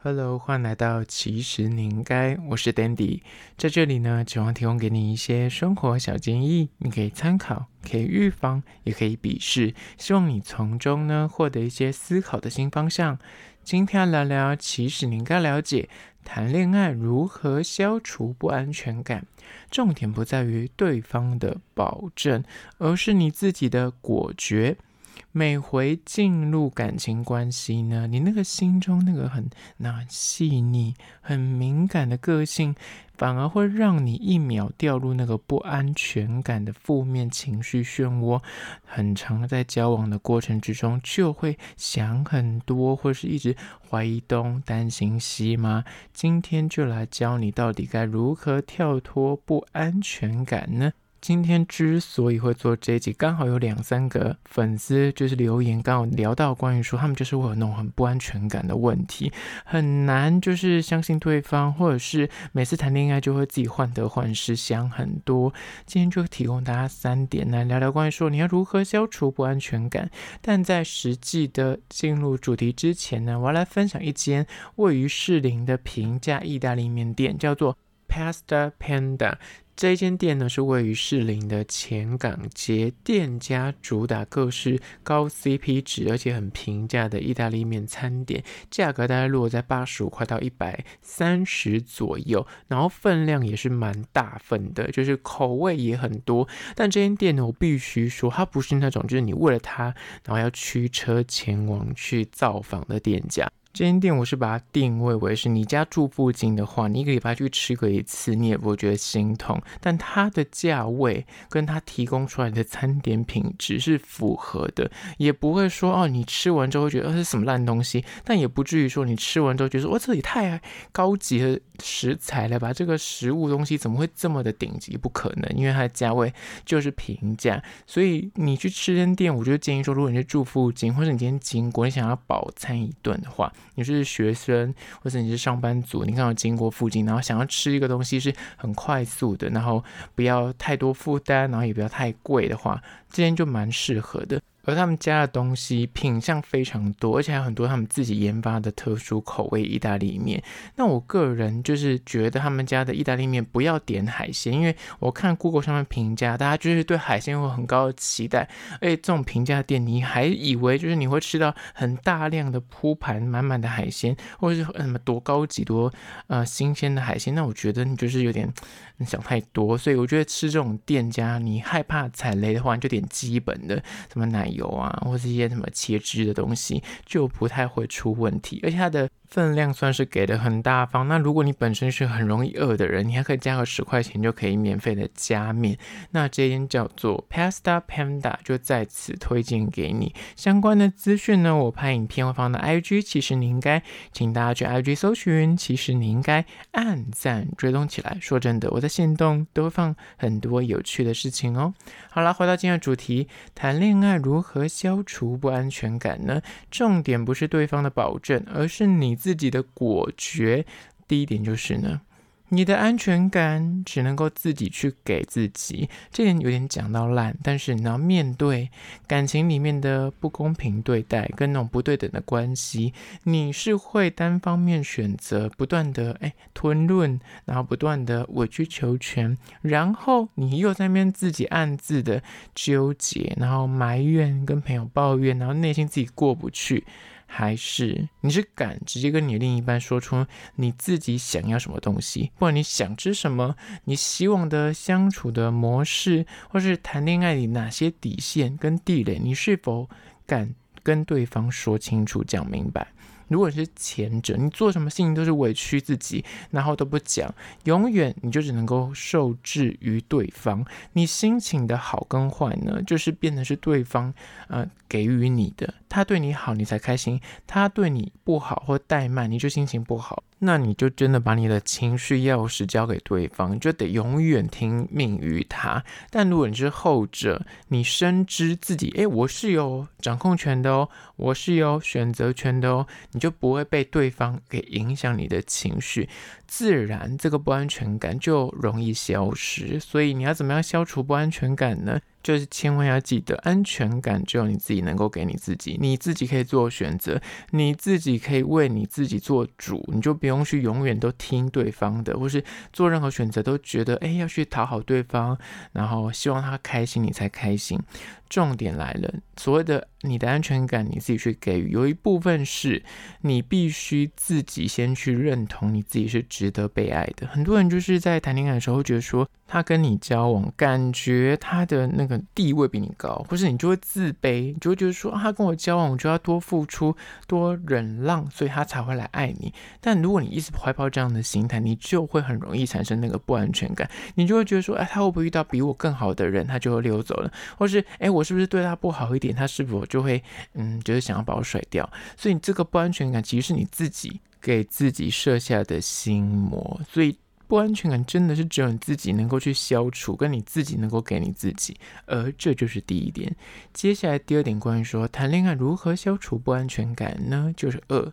Hello，欢迎来到其实你应该，我是 Dandy，在这里呢，希望提供给你一些生活小建议，你可以参考，可以预防，也可以鄙视，希望你从中呢获得一些思考的新方向。今天要聊聊，其实你应该了解，谈恋爱如何消除不安全感，重点不在于对方的保证，而是你自己的果决。每回进入感情关系呢，你那个心中那个很那细腻、很敏感的个性，反而会让你一秒掉入那个不安全感的负面情绪漩涡。很常在交往的过程之中，就会想很多，或是一直怀疑东、担心西吗？今天就来教你到底该如何跳脱不安全感呢？今天之所以会做这一集，刚好有两三个粉丝就是留言，刚好聊到关于说他们就是会有那种很不安全感的问题，很难就是相信对方，或者是每次谈恋爱就会自己患得患失，想很多。今天就提供大家三点来聊聊关于说你要如何消除不安全感。但在实际的进入主题之前呢，我要来分享一间位于士林的平价意大利面店，叫做 Pasta Panda。这一间店呢，是位于士林的前港街，店家主打各式高 CP 值而且很平价的意大利面餐点，价格大概落在八十五块到一百三十左右，然后分量也是蛮大份的，就是口味也很多。但这间店呢，我必须说，它不是那种就是你为了它，然后要驱车前往去造访的店家。这间店我是把它定位为是你家住附近的话，你一个礼拜去吃个一次，你也不会觉得心痛。但它的价位跟它提供出来的餐点品质是符合的，也不会说哦，你吃完之后会觉得这是什么烂东西，但也不至于说你吃完之后觉得我这里太高级的食材了吧？这个食物东西怎么会这么的顶级？不可能，因为它的价位就是平价。所以你去吃间店，我就建议说，如果你是住附近，或者你今天经过，你想要饱餐一顿的话。你是学生，或者你是上班族，你刚好经过附近，然后想要吃一个东西是很快速的，然后不要太多负担，然后也不要太贵的话，这间就蛮适合的。而他们家的东西品相非常多，而且还有很多他们自己研发的特殊口味意大利面。那我个人就是觉得他们家的意大利面不要点海鲜，因为我看 Google 上面评价，大家就是对海鲜有很高的期待。而且这种平价店，你还以为就是你会吃到很大量的铺盘满满的海鲜，或者是什么多高级多呃新鲜的海鲜，那我觉得你就是有点你想太多。所以我觉得吃这种店家，你害怕踩雷的话，你就点基本的什么奶油。啊，或是一些什么切汁的东西，就不太会出问题，而且它的。分量算是给的很大方。那如果你本身是很容易饿的人，你还可以加个十块钱就可以免费的加面。那这间叫做 Pasta Panda，就在此推荐给你。相关的资讯呢，我拍影片会放到 IG，其实你应该请大家去 IG 搜寻，其实你应该按赞追踪起来。说真的，我在限动都会放很多有趣的事情哦。好了，回到今天的主题，谈恋爱如何消除不安全感呢？重点不是对方的保证，而是你。自己的果决，第一点就是呢，你的安全感只能够自己去给自己，这点有点讲到烂，但是你要面对感情里面的不公平对待跟那种不对等的关系，你是会单方面选择不断的哎吞论，然后不断的委曲求全，然后你又在那边自己暗自的纠结，然后埋怨跟朋友抱怨，然后内心自己过不去。还是你是敢直接跟你另一半说出你自己想要什么东西，不管你想吃什么，你希望的相处的模式，或是谈恋爱里哪些底线跟地雷，你是否敢跟对方说清楚、讲明白？如果你是前者，你做什么事情都是委屈自己，然后都不讲，永远你就只能够受制于对方。你心情的好跟坏呢，就是变得是对方呃给予你的。他对你好，你才开心；他对你不好或怠慢，你就心情不好。那你就真的把你的情绪钥匙交给对方，就得永远听命于他。但如果你是后者，你深知自己，诶，我是有掌控权的哦，我是有选择权的哦，你就不会被对方给影响你的情绪，自然这个不安全感就容易消失。所以你要怎么样消除不安全感呢？就是千万要记得，安全感只有你自己能够给你自己，你自己可以做选择，你自己可以为你自己做主，你就不用去永远都听对方的，或是做任何选择都觉得，哎，要去讨好对方，然后希望他开心，你才开心。重点来了，所谓的你的安全感，你自己去给予，有一部分是你必须自己先去认同你自己是值得被爱的。很多人就是在谈恋爱的时候会觉得说，他跟你交往，感觉他的那个地位比你高，或是你就会自卑，你就会觉得说，啊，他跟我交往，我就要多付出、多忍让，所以他才会来爱你。但如果你一直怀抱这样的心态，你就会很容易产生那个不安全感，你就会觉得说，哎，他会不会遇到比我更好的人，他就会溜走了，或是，哎，我是不是对他不好一点，他是否就会，嗯，就是想要把我甩掉？所以你这个不安全感其实是你自己给自己设下的心魔，所以。不安全感真的是只有你自己能够去消除，跟你自己能够给你自己，而这就是第一点。接下来第二点，关于说谈恋爱如何消除不安全感呢？就是二，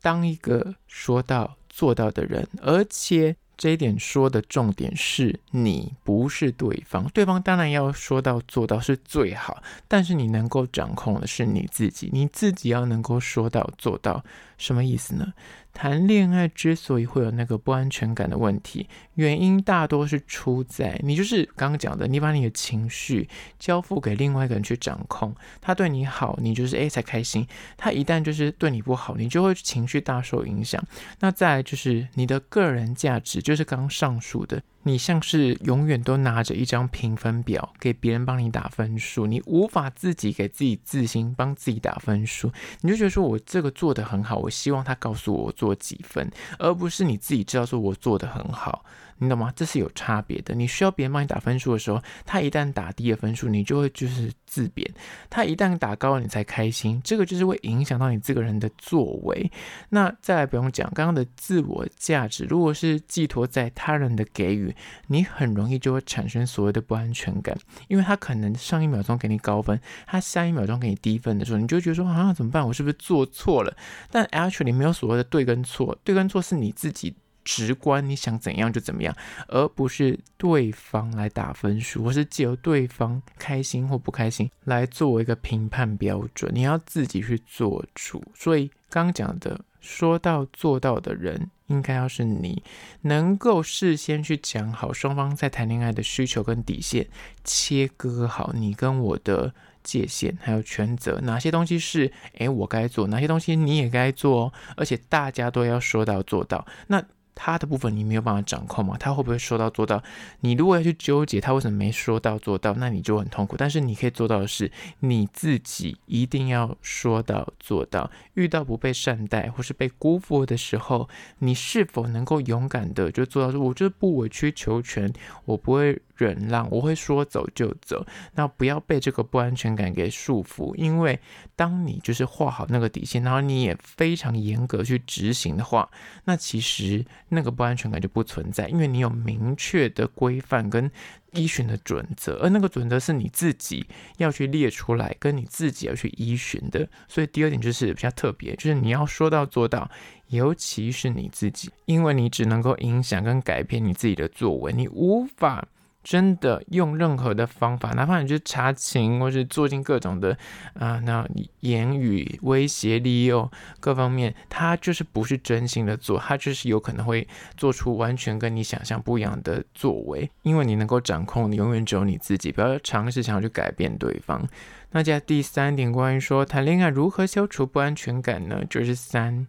当一个说到做到的人，而且。这一点说的重点是你不是对方，对方当然要说到做到是最好，但是你能够掌控的是你自己，你自己要能够说到做到，什么意思呢？谈恋爱之所以会有那个不安全感的问题，原因大多是出在你就是刚刚讲的，你把你的情绪交付给另外一个人去掌控，他对你好，你就是诶才开心；他一旦就是对你不好，你就会情绪大受影响。那再来就是你的个人价值，就是刚上述的。你像是永远都拿着一张评分表给别人帮你打分数，你无法自己给自己自信帮自己打分数，你就觉得说我这个做的很好，我希望他告诉我我做几分，而不是你自己知道说我做的很好。你懂吗？这是有差别的。你需要别人帮你打分数的时候，他一旦打低了分数，你就会就是自贬；他一旦打高了，你才开心。这个就是会影响到你这个人的作为。那再来不用讲，刚刚的自我价值，如果是寄托在他人的给予，你很容易就会产生所谓的不安全感，因为他可能上一秒钟给你高分，他下一秒钟给你低分的时候，你就觉得说啊怎么办？我是不是做错了？但 actually 没有所谓的对跟错，对跟错是你自己。直观，你想怎样就怎么样，而不是对方来打分数，或是借由对方开心或不开心来作为一个评判标准。你要自己去做主。所以刚讲的说到做到的人，应该要是你，能够事先去讲好双方在谈恋爱的需求跟底线，切割好你跟我的界限，还有权责，哪些东西是诶我该做，哪些东西你也该做哦，而且大家都要说到做到。那他的部分你没有办法掌控嘛？他会不会说到做到？你如果要去纠结他为什么没说到做到，那你就很痛苦。但是你可以做到的是，你自己一定要说到做到。遇到不被善待或是被辜负的时候，你是否能够勇敢的就做到，我就不委曲求全，我不会。忍让，我会说走就走，那不要被这个不安全感给束缚，因为当你就是画好那个底线，然后你也非常严格去执行的话，那其实那个不安全感就不存在，因为你有明确的规范跟依循的准则，而那个准则是你自己要去列出来，跟你自己要去依循的。所以第二点就是比较特别，就是你要说到做到，尤其是你自己，因为你只能够影响跟改变你自己的作为，你无法。真的用任何的方法，哪怕你去查情，或是做尽各种的啊、呃，那言语威胁、利诱各方面，他就是不是真心的做，他就是有可能会做出完全跟你想象不一样的作为。因为你能够掌控，你永远只有你自己，不要尝试想要去改变对方。那接下来第三点，关于说谈恋爱如何消除不安全感呢？就是三。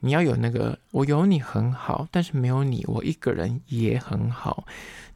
你要有那个，我有你很好，但是没有你，我一个人也很好。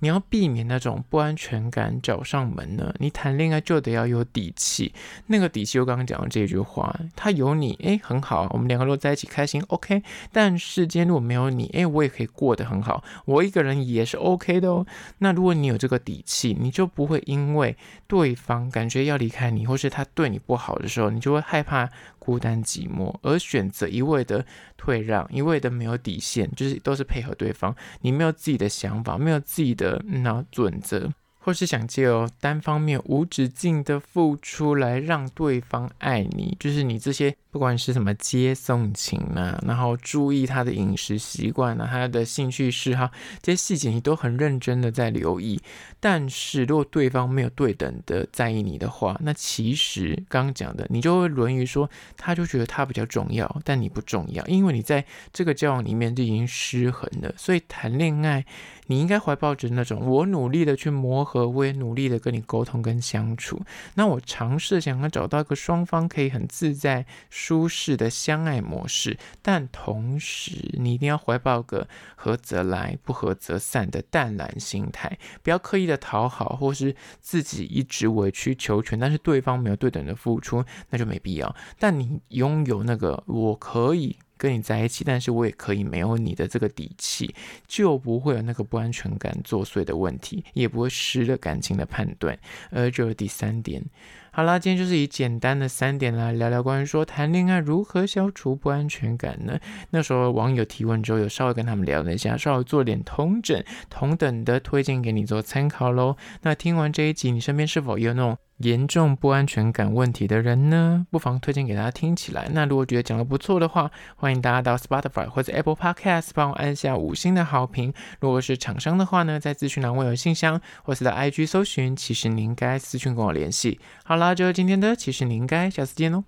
你要避免那种不安全感找上门呢。你谈恋爱就得要有底气，那个底气我刚刚讲的这句话，他有你，诶，很好，我们两个如果在一起开心，OK。但世间如果没有你，诶，我也可以过得很好，我一个人也是 OK 的哦。那如果你有这个底气，你就不会因为对方感觉要离开你，或是他对你不好的时候，你就会害怕。孤单寂寞，而选择一味的退让，一味的没有底线，就是都是配合对方。你没有自己的想法，没有自己的那准则，或是想借由单方面无止境的付出来让对方爱你，就是你这些不管是什么接送情啊，然后注意他的饮食习惯啊，他的兴趣嗜好，这些细节你都很认真的在留意。但是如果对方没有对等的在意你的话，那其实刚刚讲的，你就会沦于说，他就觉得他比较重要，但你不重要，因为你在这个交往里面就已经失衡了。所以谈恋爱，你应该怀抱着那种我努力的去磨和我也努力的跟你沟通跟相处，那我尝试想要找到一个双方可以很自在舒适的相爱模式，但同时你一定要怀抱个合则来不合则散的淡然心态，不要刻意的讨好或是自己一直委曲求全，但是对方没有对等的付出，那就没必要。但你拥有那个我可以。跟你在一起，但是我也可以没有你的这个底气，就不会有那个不安全感作祟的问题，也不会失了感情的判断。而这第三点，好啦，今天就是以简单的三点来聊聊关于说谈恋爱如何消除不安全感呢？那时候网友提问之后，有稍微跟他们聊了一下，稍微做点通整，同等的推荐给你做参考喽。那听完这一集，你身边是否也有那种严重不安全感问题的人呢，不妨推荐给大家听起来。那如果觉得讲得不错的话，欢迎大家到 Spotify 或者 Apple Podcast 帮我按下五星的好评。如果是厂商的话呢，在资讯栏我有信箱，或是到 IG 搜寻，其实你应该私讯跟我联系。好啦，就是今天的，其实你应该下次见喽。